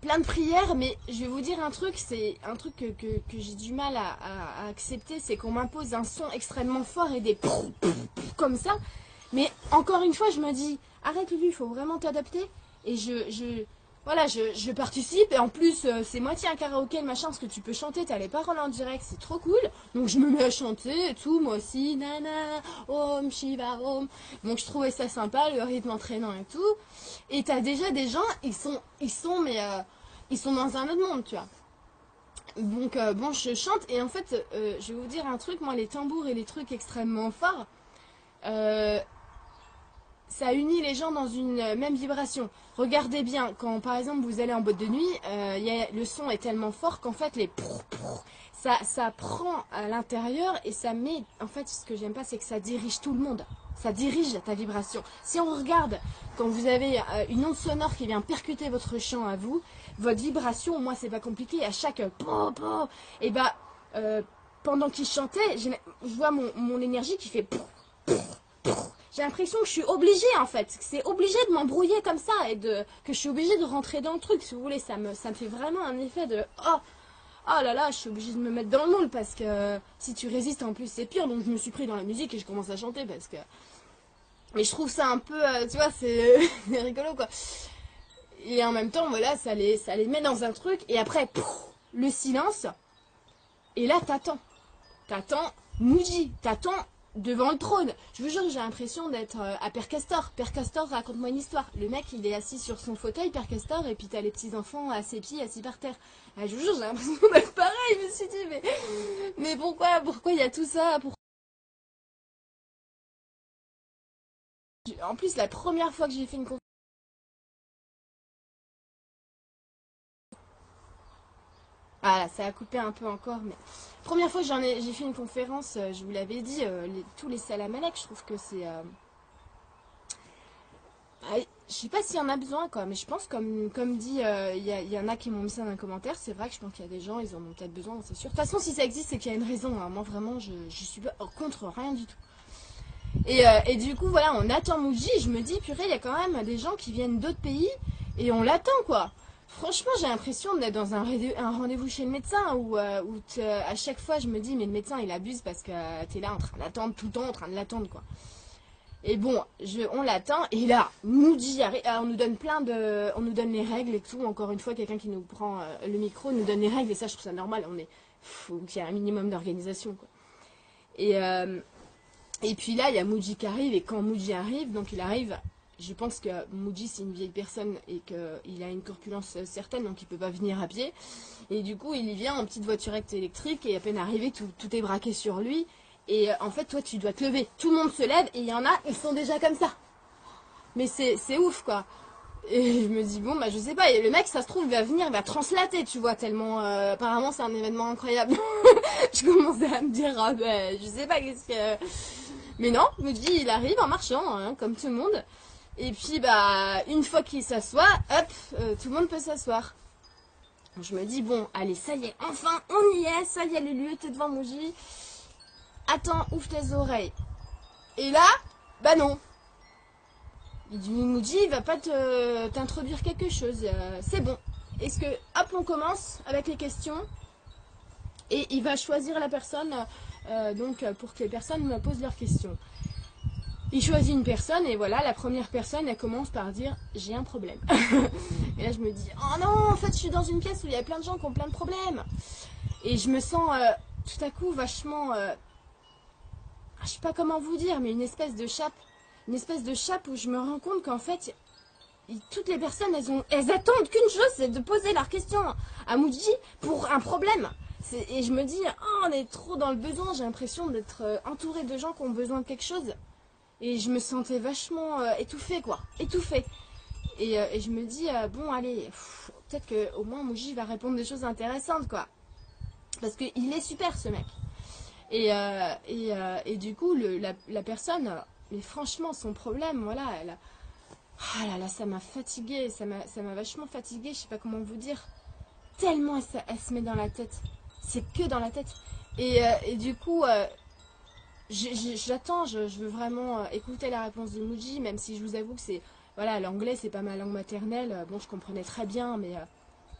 plein de prières, mais je vais vous dire un truc, c'est un truc que, j'ai du mal à, accepter, c'est qu'on m'impose un son extrêmement fort et des comme ça. Mais encore une fois, je me dis, arrête lui, il faut vraiment t'adapter. Et je, je, voilà, je, participe et en plus euh, c'est moitié un karaoké, machin, parce que tu peux chanter, t'as les paroles en direct, c'est trop cool. Donc je me mets à chanter et tout, moi aussi, nana, om, shiva, om. Donc je trouvais ça sympa, le rythme entraînant et tout. Et t'as déjà des gens, ils sont, ils sont, mais euh, ils sont dans un autre monde, tu vois. Donc euh, bon, je chante et en fait, je vais vous dire un truc, moi les tambours et les trucs extrêmement forts, ça unit les gens dans une même vibration. Regardez bien, quand par exemple vous allez en boîte de nuit, euh, le son est tellement fort qu'en fait les ça, ça prend à l'intérieur et ça met. En fait, ce que j'aime pas, c'est que ça dirige tout le monde. Ça dirige ta vibration. Si on regarde, quand vous avez euh, une onde sonore qui vient percuter votre chant à vous, votre vibration, moi c'est pas compliqué, à chaque et eh bah euh, pendant qu'il chantait, je vois mon, mon énergie qui fait j'ai l'impression que je suis obligée en fait. C'est obligé de m'embrouiller comme ça et de que je suis obligée de rentrer dans le truc. Si vous voulez, ça me, ça me fait vraiment un effet de oh, oh là là, je suis obligée de me mettre dans le moule parce que si tu résistes en plus c'est pire. Donc je me suis pris dans la musique et je commence à chanter parce que. Mais je trouve ça un peu, euh, tu vois, c'est rigolo quoi. Et en même temps, voilà, ça les, ça les met dans un truc et après, le silence. Et là, t'attends. T'attends Moody. T'attends devant le trône. Je vous jure j'ai l'impression d'être euh, à Père Castor. Père Castor, raconte-moi une histoire. Le mec, il est assis sur son fauteuil, Père Castor, et puis t'as les petits-enfants à ses pieds, assis par terre. Ah, je vous jure, j'ai l'impression d'être pareil. Je me suis dit, mais, pourquoi, pourquoi il y a tout ça? En plus, la première fois que j'ai fait une conférence, Ah, ça a coupé un peu encore, mais première fois j'en ai, j'ai fait une conférence, euh, je vous l'avais dit, euh, tous les salamalek, je trouve que c'est. Euh... Ah, je sais pas s'il y en a besoin, quoi, mais je pense, comme, comme dit, euh, il y, en a qui m'ont mis ça dans un commentaire, c'est vrai que je pense qu'il y a des gens, ils en ont peut-être besoin, c'est sûr. De toute façon, si ça existe, c'est qu'il y a une raison. Hein. Moi, vraiment, je, suis pas contre rien du tout. Et, et du coup, voilà, on attend Muji, je me dis, purée, il y a quand même des gens qui viennent d'autres pays, et on l'attend, quoi. Franchement, j'ai l'impression d'être dans un, rendez-vous chez le médecin où, euh, à chaque fois je me dis, mais le médecin il abuse parce que tu es là en train d'attendre tout le temps, en train de l'attendre quoi. Et bon, on l'attend et là, nous dit, on nous donne plein de, on nous donne les règles et tout. Encore une fois, quelqu'un qui nous prend euh, le micro nous donne les règles et ça, je trouve ça normal. On est, faut qu'il y ait un minimum d'organisation quoi. Et euh, et puis là, il y a Muji qui arrive et quand Muji arrive, donc il arrive je pense que Moody c'est une vieille personne et qu'il a une corpulence certaine, donc il peut pas venir à pied. Et du coup, il y vient en petite voiturette électrique et à peine arrivé, tout, est braqué sur lui. Et euh, en fait, toi, tu dois te lever. Tout le monde se lève et il y en a, ils sont déjà comme ça. Mais c'est ouf, quoi. Et je me dis, bon, bah, je sais pas. Et le mec, ça se trouve, il va venir, il va translater, tu vois, tellement. euh, apparemment, c'est un événement incroyable. je commençais à me dire, ah, bah, je sais pas qu'est-ce que. Mais non, me dis, il arrive en marchant, hein, comme tout le monde. Et puis, bah, une fois qu'il s'assoit, hop, euh, tout le monde peut s'asseoir. Je me dis, bon, allez, ça y est, enfin, on y est, ça y est, le lieu, t'es devant Mouji. Attends, ouvre tes oreilles. Et là, bah non. Il dit, va pas t'introduire quelque chose. euh, c'est bon. Est-ce que, hop, on commence avec les questions? Et il va choisir la personne, euh, donc, pour que les personnes me posent leurs questions. Il choisit une personne et voilà, la première personne, elle commence par dire j'ai un problème. et là, je me dis oh non, en fait, je suis dans une pièce où il y a plein de gens qui ont plein de problèmes. Et je me sens euh, tout à coup vachement, euh, je sais pas comment vous dire, mais une espèce de chape, une espèce de chape où je me rends compte qu'en fait, toutes les personnes, elles ont, elles attendent qu'une chose, c'est de poser leurs questions à Muji pour un problème. Et je me dis, oh, on est trop dans le besoin. J'ai l'impression d'être euh, entourée de gens qui ont besoin de quelque chose. Et je me sentais vachement euh, étouffée, quoi. Étouffée. Et, euh, et je me dis, euh, bon, allez, peut-être qu'au moins Mouji va répondre des choses intéressantes, quoi. Parce qu'il est super, ce mec. Et, et, et du coup, le, la, la personne, mais franchement, son problème, voilà, elle. Ah là là, ça m'a fatiguée, ça m'a vachement fatiguée, je sais pas comment vous dire. Tellement elle, se- elle se met dans la tête. C'est que dans la tête. Et, et du coup, J'attends, je, veux vraiment euh, écouter la réponse de Muji, même si je vous avoue que c'est. Voilà, l'anglais, c'est pas ma langue maternelle. Euh, Bon, je comprenais très bien, mais, euh,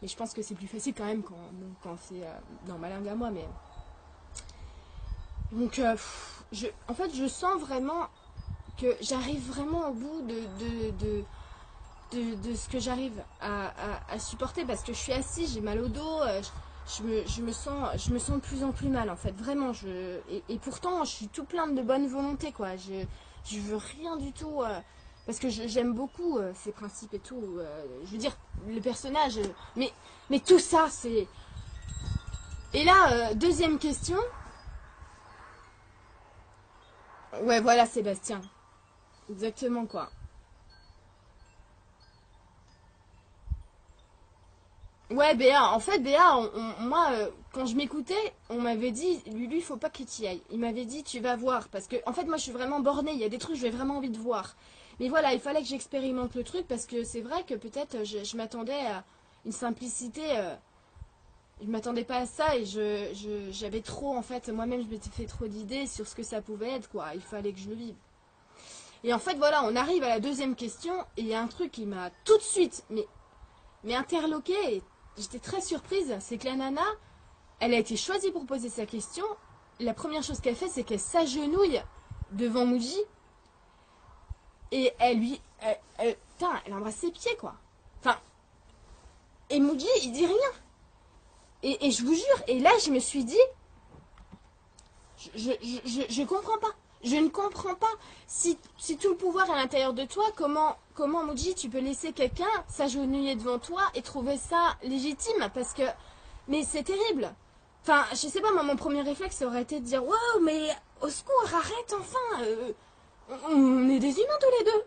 mais je pense que c'est plus facile quand même quand, c'est dans ma langue à moi. Mais... Donc, en fait, je sens vraiment que j'arrive vraiment au bout de, ce que j'arrive à, supporter parce que je suis assise, j'ai mal au dos. Je me, je me sens je me sens de plus en plus mal en fait. Vraiment je et, pourtant je suis tout plein de bonne volonté quoi. Je je veux rien du tout euh, parce que j'aime beaucoup euh, ces principes et tout euh, je veux dire le personnage mais mais tout ça c'est et là deuxième question. Ouais voilà Sébastien. Exactement quoi Ouais, Béa. En fait, Béa, moi, euh, quand je m'écoutais, on m'avait dit, Lulu, faut pas que tu y ailles. Il m'avait dit, tu vas voir. Parce que, en fait, moi, je suis vraiment bornée. Il y a des trucs, j'ai vraiment envie de voir. Mais voilà, il fallait que j'expérimente le truc parce que c'est vrai que peut-être euh, je, m'attendais à une simplicité. euh, je m'attendais pas à ça et je, j'avais trop, en fait, moi-même, je m'étais fait trop d'idées sur ce que ça pouvait être, quoi. Il fallait que je le vive. Et en fait, voilà, on arrive à la deuxième question et il y a un truc qui m'a tout de suite, mais, mais interloqué j'étais très surprise, c'est que la nana, elle a été choisie pour poser sa question. La première chose qu'elle fait, c'est qu'elle s'agenouille devant Muji et elle lui, putain, elle embrasse ses pieds quoi. Enfin, et Muji, il dit rien. Et, je vous jure, et là, je me suis dit, je, je- je comprends pas. Je ne comprends pas. Si, si tout le pouvoir est à l'intérieur de toi, comment, comment tu peux laisser quelqu'un s'agenouiller devant toi et trouver ça légitime? Parce que, mais c'est terrible. Enfin, je sais pas, moi, mon premier réflexe aurait été de dire Wow, mais au secours, arrête enfin euh, on, est des humains tous les deux.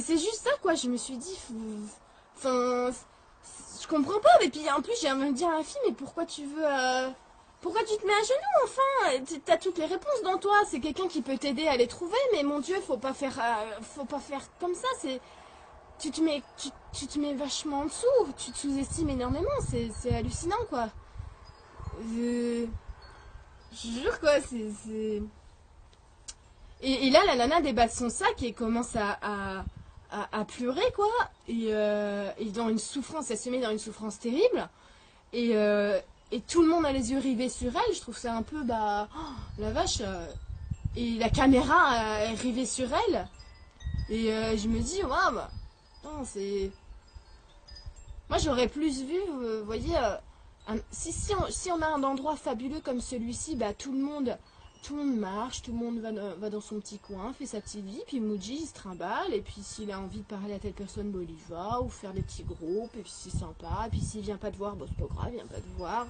C'est juste ça, quoi. Je me suis dit, enfin, je comprends pas. Et puis en plus, j'ai envie de dire à la fille, mais pourquoi tu veux. euh, pourquoi tu te mets à genoux enfin T'as toutes les réponses dans toi. C'est quelqu'un qui peut t'aider à les trouver, mais mon Dieu, faut pas faire, euh, faut pas faire comme ça. C'est, tu te mets, tu, te mets vachement en dessous. Tu te sous-estimes énormément. C'est, hallucinant, quoi. Je, je jure, quoi. C'est. Et, et là, la nana déballe son sac et commence à- à pleurer, quoi. Et, euh, et dans une souffrance, elle se met dans une souffrance terrible. Et, euh, et tout le monde a les yeux rivés sur elle. Je trouve ça un peu, bah, oh, la vache. euh, et la caméra euh, est rivée sur elle. Et euh, je me dis, waouh, non, c'est. Moi, j'aurais plus vu, vous voyez, si, on, si on a un endroit fabuleux comme celui-ci, bah, tout le monde. Tout le monde marche, tout le monde va, dans- son petit coin, fait sa petite vie, puis Muji il se trimballe, et puis s'il a envie de parler à telle personne, bon, il y va, ou faire des petits groupes, et puis c'est sympa, et puis s'il vient pas te voir, bon, c'est pas grave, il vient pas te voir,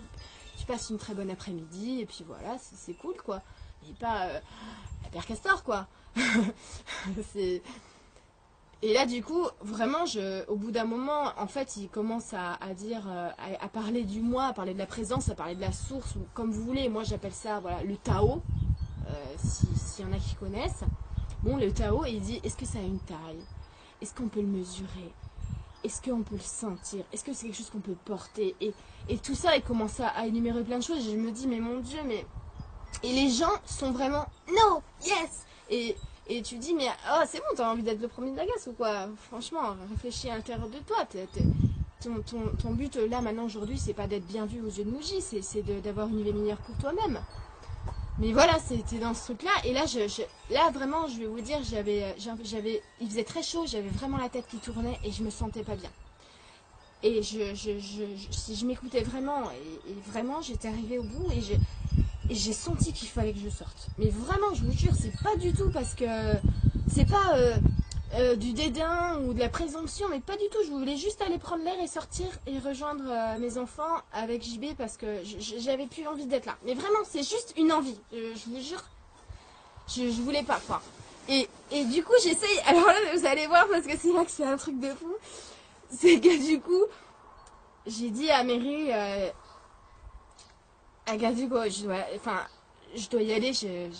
tu passes une très bonne après-midi, et puis voilà, c'est cool, quoi. Mais pas euh, la Père Castor, quoi. et là, du coup, vraiment, au bout d'un moment, en fait, il commence à, dire, euh, à, parler du moi, à parler de la présence, à parler de la source, ou comme vous voulez. Moi, j'appelle ça, voilà, le Tao, euh, si- s'il y en a qui connaissent. Bon, le Tao, il dit, est-ce que ça a une taille? Est-ce qu'on peut le mesurer? Est-ce qu'on peut le sentir? Est-ce que c'est quelque chose qu'on peut porter? Et, et tout ça, il commence à, énumérer plein de choses. Et je me dis, mais mon Dieu, mais... Et les gens sont vraiment, no, yes Et, et tu dis, mais oh, c'est bon, t'as envie d'être le premier de la glace ou quoi? Franchement, réfléchis à l'intérieur de toi. ton, ton, ton but là, maintenant, aujourd'hui, c'est pas d'être bien vu aux yeux de Mouji, c'est d'avoir une vie meilleure pour toi-même. Mais voilà, c'était dans ce truc-là. Et là, je, là, vraiment, je vais vous dire, j'avais, j'avais, il faisait très chaud, j'avais vraiment la tête qui tournait et je me sentais pas bien. Et je, je, si je m'écoutais vraiment, et, vraiment, j'étais arrivée au bout et j'ai senti qu'il fallait que je sorte. Mais vraiment, je vous jure, c'est pas du tout parce que c'est pas euh, euh, du dédain ou de la présomption, mais pas du tout. Je voulais juste aller prendre l'air et sortir et rejoindre euh, mes enfants avec JB parce que j'avais plus envie d'être là. Mais vraiment, c'est juste une envie. Je, vous jure, je, je voulais pas quoi. Et, et du coup, j'essaye. Alors là, vous allez voir parce que c'est là que c'est un truc de fou. C'est que du coup, j'ai dit à Mary. Euh, du coup, je dois, enfin, je dois y aller, j'ai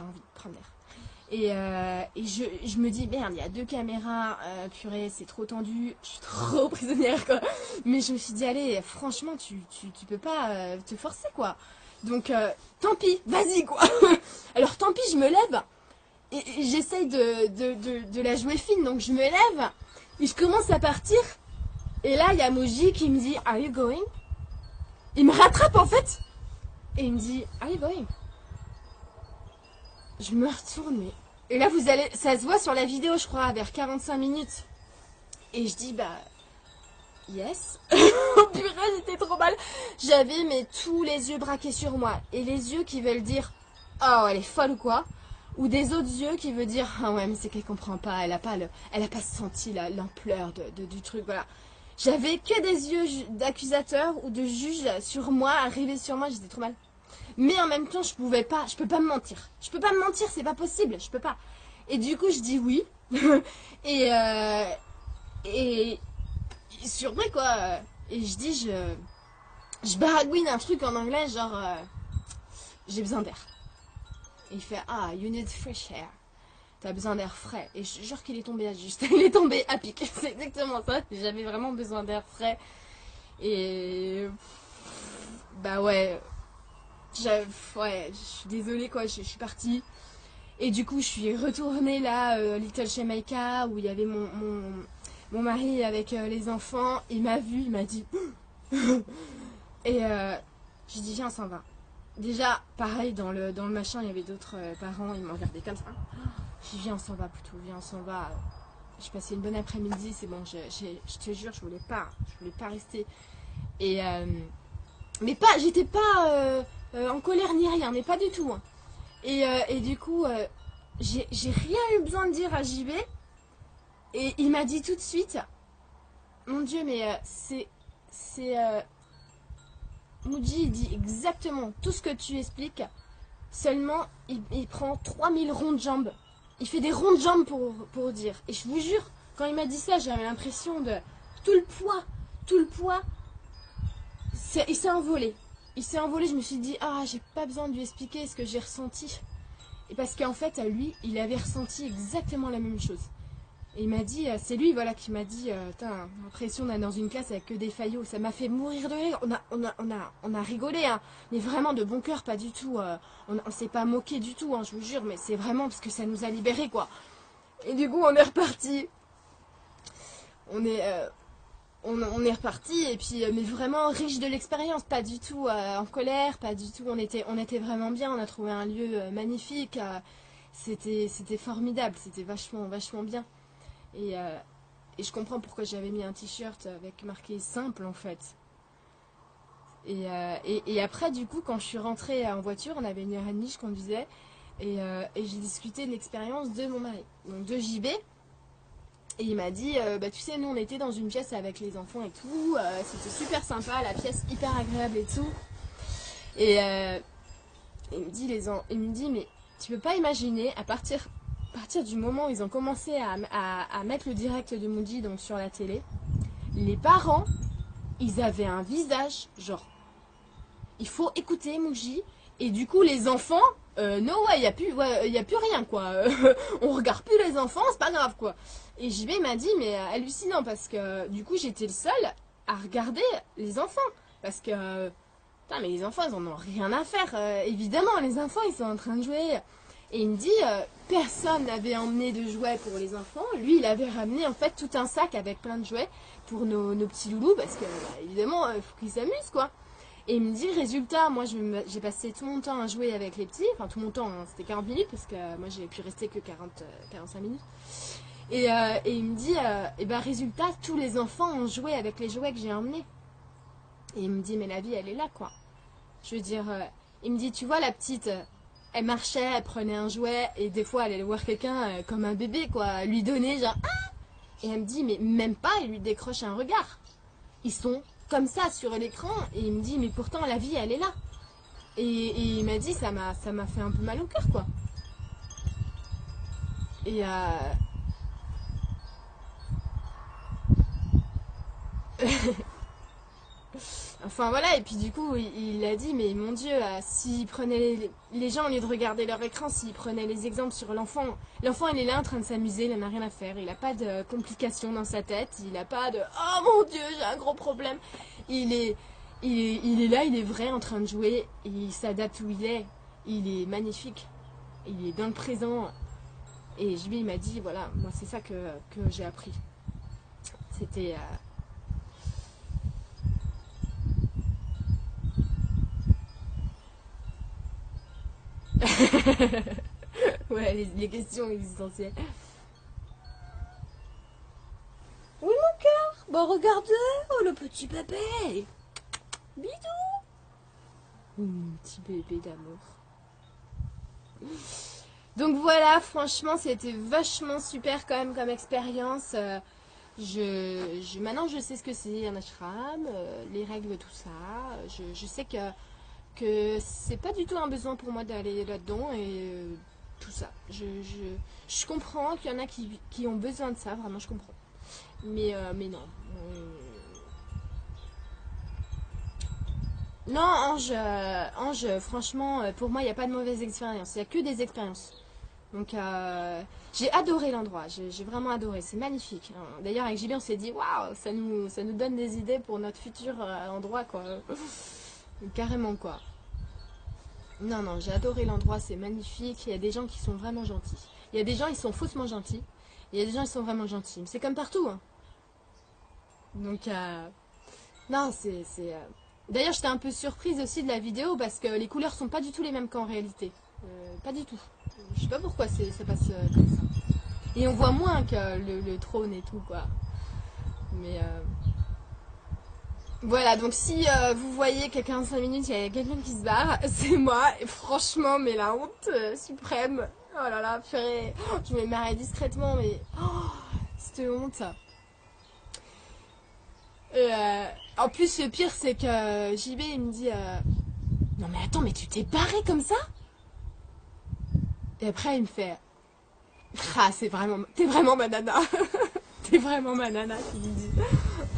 envie de prendre l'air. Et, euh, je, me dis, merde, il y a deux caméras, euh, purée, c'est trop tendu, je suis trop prisonnière, quoi. Mais je me suis dit, allez, franchement, tu, peux pas euh, te forcer, quoi. Donc, tant pis, vas-y, quoi. Alors, tant pis, je me lève, et, j'essaye de, de la jouer fine, donc je me lève, et je commence à partir, et là, il y a Moji qui me dit, are you going? Il me rattrape en fait et il me dit Are you going? Je me retourne mais et là vous allez ça se voit sur la vidéo je crois vers 45 minutes. Et je dis bah yes. Oh purée j'étais trop mal. J'avais mais tous les yeux braqués sur moi. Et les yeux qui veulent dire oh elle est folle ou quoi. Ou des autres yeux qui veulent dire ah ouais mais c'est qu'elle comprend pas. Elle a pas le elle a pas senti la- l'ampleur de, de- du truc voilà. J'avais que des yeux d'accusateur ou de juge sur moi, arrivés sur moi, j'étais trop mal. Mais en même temps, je pouvais pas, je peux pas me mentir. Je peux pas me mentir, c'est pas possible, je peux pas. Et du coup, je dis oui. et, euh, et, quoi. Et je dis, je, je baragouine un truc en anglais, genre, euh, j'ai besoin d'air. Et il fait, ah, you need fresh air. T'as besoin d'air frais. Et je jure qu'il est tombé à juste. Il est tombé à pic. C'est exactement ça. J'avais vraiment besoin d'air frais. Et. Bah ouais. Ouais, je suis désolée quoi. Je, je suis partie. Et du coup, je suis retournée là, euh, Little Jamaica, où il y avait mon, mon, mari avec euh, les enfants. Il m'a vu, il m'a dit. Et euh, j'ai dit, viens, on s'en va. Déjà, pareil, dans le, dans le machin, il y avait d'autres euh, parents, ils m'ont regardé comme ça. J'ai dit, viens, on s'en va plutôt, viens, on s'en va. J'ai passé une bonne après-midi, c'est bon, je, j'ai- je te jure, je voulais pas, je voulais pas rester. Et, mais pas, j'étais pas euh, en colère ni rien, mais pas du tout. hein. Et, euh, et du coup, euh, j'ai rien eu besoin de dire à JB. Et il m'a dit tout de suite, mon Dieu, mais c'est, c'est, il dit exactement tout ce que tu expliques. Seulement, il, il prend 3000 ronds de jambes. Il fait des ronds de jambes pour, pour dire. Et je vous jure, quand il m'a dit ça, j'avais l'impression de tout le poids, tout le poids, il s'est envolé. Il s'est envolé, je me suis dit, ah, j'ai pas besoin de lui expliquer ce que j'ai ressenti. Et parce qu'en fait, à lui, il avait ressenti exactement la même chose. Et il m'a dit, euh, c'est lui voilà qui m'a dit, euh, Putain, l'impression d'être dans une classe avec que des faillots. Ça m'a fait mourir de rire. On a, on on a, rigolé, hein. mais vraiment de bon cœur, pas du tout. euh, on, s'est pas moqué du tout, hein, je vous jure, mais c'est vraiment parce que ça nous a libérés, quoi. Et du coup, on est reparti. On est, on, est reparti et puis, euh, mais vraiment riche de l'expérience, pas du tout euh, en colère, pas du tout. On était, on était vraiment bien. On a trouvé un lieu euh, magnifique. c'était, c'était formidable. C'était vachement, vachement bien. Et, et je comprends pourquoi j'avais mis un t-shirt avec marqué simple en fait. Et, et, après, du coup, quand je suis rentrée en voiture, on avait une heure et demie, je conduisais, et, et j'ai discuté de l'expérience de mon mari, donc de JB. Et il m'a dit, euh, bah tu sais, nous on était dans une pièce avec les enfants et tout, euh, c'était super sympa, la pièce hyper agréable et tout. Et euh, il me dit, les en- il me dit, mais tu peux pas imaginer à partir du moment où ils ont commencé à, mettre le direct de Muji donc sur la télé, les parents, ils avaient un visage genre, il faut écouter Muji. Et du coup, les enfants, euh, no ouais, il n'y a, plus- ouais, y a plus rien quoi. On regarde plus les enfants, c'est pas grave quoi. Et JB m'a dit, mais euh, hallucinant parce que du coup, j'étais le seul à regarder les enfants. Parce que, putain, mais les enfants, ils en ont rien à faire. euh, évidemment, les enfants, ils sont en train de jouer. Et il me dit, euh, personne n'avait emmené de jouets pour les enfants. Lui, il avait ramené en fait tout un sac avec plein de jouets pour nos, petits loulous parce que, bah, évidemment, il faut qu'ils s'amusent quoi. Et il me dit, résultat, moi j'ai passé tout mon temps à jouer avec les petits. Enfin, tout mon temps, hein, c'était 40 minutes parce que moi j'ai pu rester que 40, euh, 45 minutes. Et, euh, et il me dit, euh, et ben résultat, tous les enfants ont joué avec les jouets que j'ai emmenés. Et il me dit, mais la vie, elle est là, quoi. Je veux dire, euh, il me dit, tu vois, la petite, elle marchait, elle prenait un jouet, et des fois, elle allait voir quelqu'un comme un bébé, quoi, lui donner, genre, ah Et elle me dit, mais même pas, il lui décroche un regard. Ils sont comme ça sur l'écran, et il me dit, mais pourtant, la vie, elle est là. Et, et il m'a dit, ça m'a fait un peu mal au cœur, quoi. Et, euh, Enfin voilà, et puis du coup, il, a dit, mais mon Dieu, euh, s'ils prenaient les, gens, au lieu de regarder leur écran, s'ils prenaient les exemples sur l'enfant, l'enfant il est là en train de s'amuser, il n'en a rien à faire, il n'a pas de complications dans sa tête, il n'a pas de Oh mon Dieu, j'ai un gros problème. Il est, là, il est vrai en train de jouer, il s'adapte où il est, il est magnifique, il est dans le présent. Et JB il m'a dit, voilà, moi c'est ça que, que j'ai appris. C'était. euh, ouais, les, les questions existentielles. Oui, mon cœur. Bon, regardez. Oh, le petit bébé. Bidou. Mon petit bébé d'amour. Donc voilà, franchement, c'était vachement super quand même comme expérience. Euh, je, je- maintenant, je sais ce que c'est un ashram, euh, les règles, tout ça. Je, je sais que que c'est pas du tout un besoin pour moi d'aller là-dedans et euh, tout ça. Je, je, je comprends qu'il y en a qui, qui ont besoin de ça, vraiment, je comprends. Mais, euh, mais non. Euh, Non, Ange, Ange, franchement, pour moi, il n'y a pas de mauvaise expérience. Il n'y a que des expériences. Donc, j'ai adoré l'endroit. J'ai vraiment adoré. C'est magnifique. D'ailleurs, avec Julien, on s'est dit, waouh, ça nous, ça nous donne des idées pour notre futur endroit, quoi. Carrément, quoi. Non, non, j'ai adoré l'endroit. C'est magnifique. Il y a des gens qui sont vraiment gentils. Il y a des gens, ils sont faussement gentils. Il y a des gens, ils sont vraiment gentils. C'est comme partout, hein. Donc, euh, non, c'est. euh, D'ailleurs, j'étais un peu surprise aussi de la vidéo parce que les couleurs sont pas du tout les mêmes qu'en réalité. Euh, pas du tout. Je sais pas pourquoi ça passe comme ça. Et on voit moins que le, le trône et tout, quoi. Mais voilà, donc si euh, vous voyez qu'à 45 minutes, il y a quelqu'un qui se barre, c'est moi. Et franchement, mais la honte euh, suprême. Oh là là, purée. Oh, Je me marrais discrètement, mais... Oh, cette honte. Euh, en plus, le pire, c'est que JB, il me dit Non, mais attends, mais tu t'es barré comme ça? Et après, il me fait Ah, c'est vraiment. T'es vraiment ma nana. T'es vraiment ma nana, qui lui dit.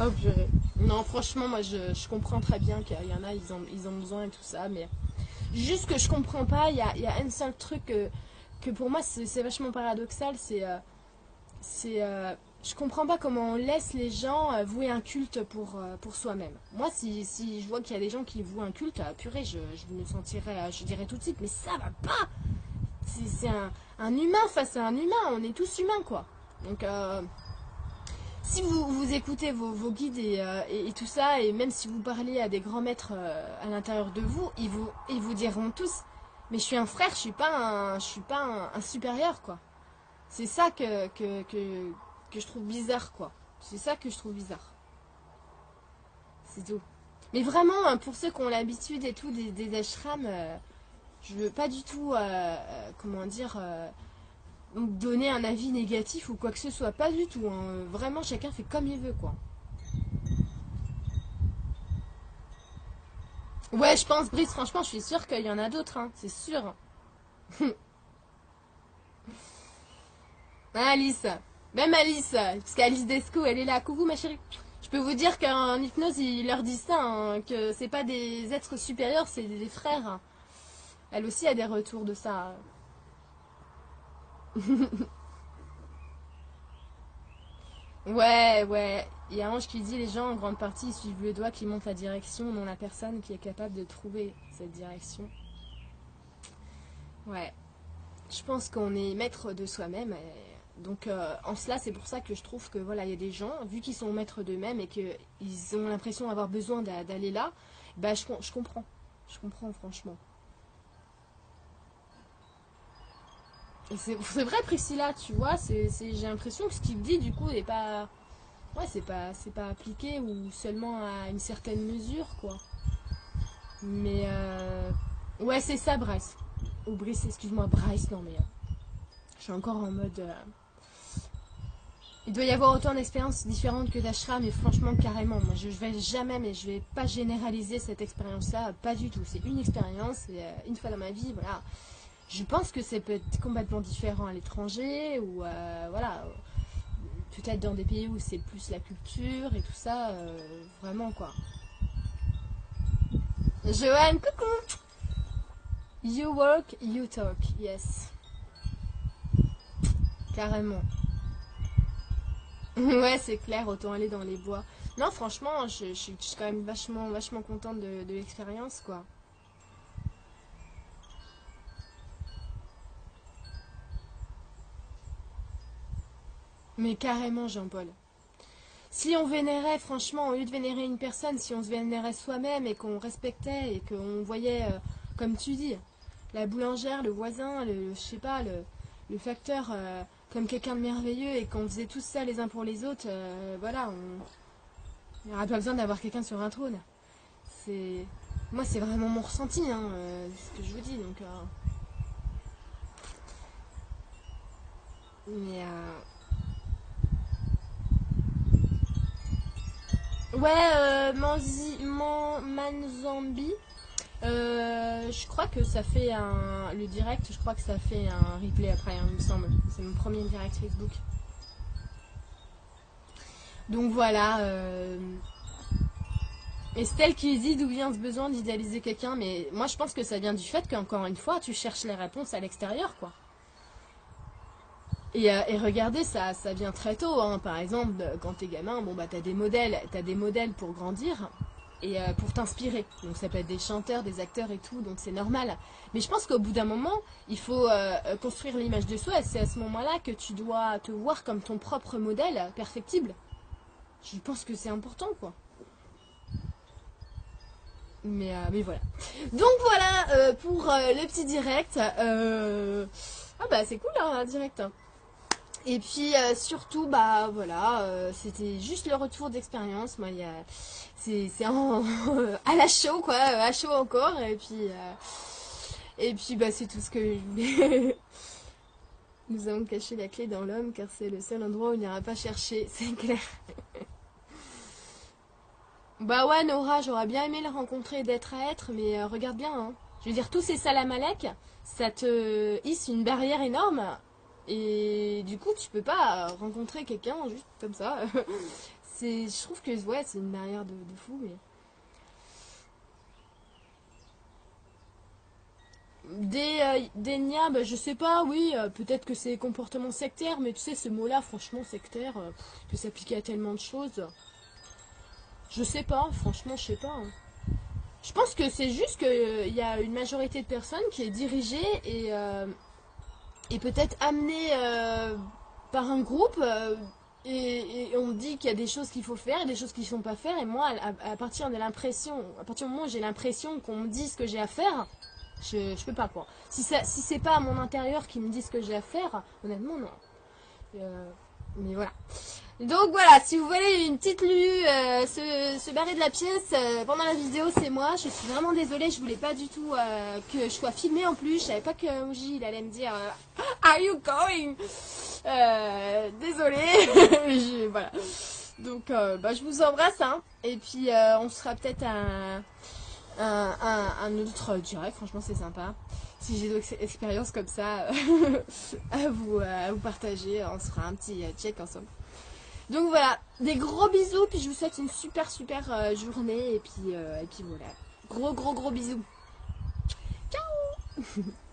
Oh, purée. Non, franchement, moi, je, comprends très bien qu'il y en a, ils ont, ils ont besoin et tout ça, mais juste que je comprends pas, il y a, y a un seul truc que, pour moi, c'est vachement paradoxal, c'est. euh, c'est euh, je comprends pas comment on laisse les gens euh, vouer un culte pour, euh, pour soi-même. Moi, si, si je vois qu'il y a des gens qui vouent un culte, purée, je, je me sentirais, je dirais tout de suite, mais ça va pas C'est c'est un, un humain face à un humain, on est tous humains, quoi. Donc, euh, si vous, vous écoutez vos, guides et, euh, et- tout ça, et même si vous parlez à des grands maîtres euh, à l'intérieur de vous, ils vous, ils vous diront tous, mais je suis un frère, je suis pas un, je suis pas un, supérieur, quoi. C'est ça que, que, que, je trouve bizarre, quoi. C'est ça que je trouve bizarre. C'est tout. Mais vraiment, hein, pour ceux qui ont l'habitude et tout des, ashrams, euh, je veux pas du tout, euh, comment dire, donner un avis négatif ou quoi que ce soit. Pas du tout. hein. Vraiment, chacun fait comme il veut, quoi. Ouais, je pense, Brice, franchement, je suis sûre qu'il y en a d'autres, hein, c'est sûr. Alice. Même Alice. Parce qu'Alice Desco, elle est là. Coucou ma chérie. Je peux vous dire qu'en hypnose, ils leur disent ça, hein, que c'est pas des êtres supérieurs, c'est des frères. Elle aussi a des retours de ça. ouais, ouais. Il y a Ange qui dit les gens en grande partie suivent le doigt qui montre la direction, non la personne qui est capable de trouver cette direction. Ouais. Je pense qu'on est maître de soi-même. Donc euh, en cela, c'est pour ça que je trouve que voilà, il y a des gens, vu qu'ils sont maîtres d'eux-mêmes et qu'ils ont l'impression d'avoir besoin d'aller là, bah je comprends. Je comprends franchement. C'est vrai Priscilla, tu vois, j'ai l'impression que ce qu'il dit du coup n'est pas... Ouais, c'est pas, pas appliqué ou seulement à une certaine mesure, quoi. Mais euh... Ouais, c'est ça, Bryce. Ou Brice, excuse-moi, Bryce, non mais... Euh, je suis encore en mode... Euh, il doit y avoir autant d'expériences différentes que d'ashram, mais franchement, carrément, moi je vais jamais, mais je vais pas généraliser cette expérience-là, pas du tout. C'est une expérience, une fois dans ma vie, voilà. Je pense que c'est peut être complètement différent à l'étranger ou euh, voilà, peut-être dans des pays où c'est plus la culture et tout ça, euh, vraiment quoi. Joanne, coucou. You work, you talk, yes. Carrément. ouais, c'est clair, autant aller dans les bois. Non, franchement, je, suis quand même vachement contente de l'expérience, quoi. Mais carrément, Jean-Paul. Si on vénérait, franchement, au lieu de vénérer une personne, si on se vénérait soi-même et qu'on respectait et qu'on voyait, euh, comme tu dis, la boulangère, le voisin, le, je sais pas, le, facteur euh, comme quelqu'un de merveilleux et qu'on faisait tout ça les uns pour les autres, euh, voilà, on n'aurait pas besoin d'avoir quelqu'un sur un trône. C'est, moi, c'est vraiment mon ressenti, hein, ce que je vous dis, donc. Mais Ouais, euh, Manzi, Man, Manzambi. Euh, je crois que ça fait un. Le direct, je crois que ça fait un replay après, hein, il me semble. C'est mon premier direct Facebook. Donc voilà. Euh... Estelle qui dit d'où vient ce besoin d'idéaliser quelqu'un, mais moi je pense que ça vient du fait qu'encore une fois, tu cherches les réponses à l'extérieur, quoi. Euh, et, regardez, ça, ça vient très tôt. Hein. Par exemple, quand t'es gamin, bon bah t'as des modèles, t'as des modèles pour grandir et euh, pour t'inspirer. Donc ça peut être des chanteurs, des acteurs et tout, donc c'est normal. Mais je pense qu'au bout d'un moment, il faut euh, construire l'image de soi et c'est à ce moment-là que tu dois te voir comme ton propre modèle perfectible. Je pense que c'est important, quoi. Mais, mais voilà. Donc voilà pour le petit direct. Ah bah c'est cool hein, un direct. Et puis euh, surtout, bah voilà, euh, c'était juste le retour d'expérience. Moi, c'est à la chaud quoi, à chaud encore. Et puis euh, bah c'est tout ce que. Nous avons caché la clé dans l'homme car c'est le seul endroit où il n'ira pas chercher, c'est clair. bah ouais, Nora, j'aurais bien aimé le rencontrer d'être à être, mais regarde bien. Hein. Je veux dire, tous ces salamalek, ça te hisse une barrière énorme et du coup, tu peux pas rencontrer quelqu'un juste comme ça. je trouve que ouais, c'est une barrière de, fou, mais. Des, euh, des bah, je sais pas, oui, euh, peut-être que c'est comportement sectaire, mais tu sais, ce mot-là, franchement, sectaire, euh, peut s'appliquer à tellement de choses. Je sais pas, franchement, je sais pas. Hein. Je pense que c'est juste qu'il y a une majorité de personnes qui est dirigée et et peut-être amené euh, par un groupe euh, et, on dit qu'il y a des choses qu'il faut faire et des choses qui ne sont pas faire et moi à, partir de l'impression à partir du moment où j'ai l'impression qu'on me dit ce que j'ai à faire je, je peux pas quoi. Si ça si c'est pas à mon intérieur qui me dit ce que j'ai à faire honnêtement non. Euh, mais voilà donc voilà, si vous voyez une petite Lulu euh, se, barrer de la pièce euh, pendant la vidéo, c'est moi. Je suis vraiment désolée, je voulais pas du tout euh, que je sois filmée en plus. Je savais pas que il allait me dire Are you going? Désolée. voilà. Donc bah, je vous embrasse. Hein. Et puis on sera peut-être à, un, autre direct, franchement c'est sympa. Si j'ai d'autres expériences comme ça à, vous, à vous partager, on se fera un petit check ensemble. Donc voilà, des gros bisous, puis je vous souhaite une super super euh, journée, et puis, euh, et puis voilà. Gros gros gros bisous. Ciao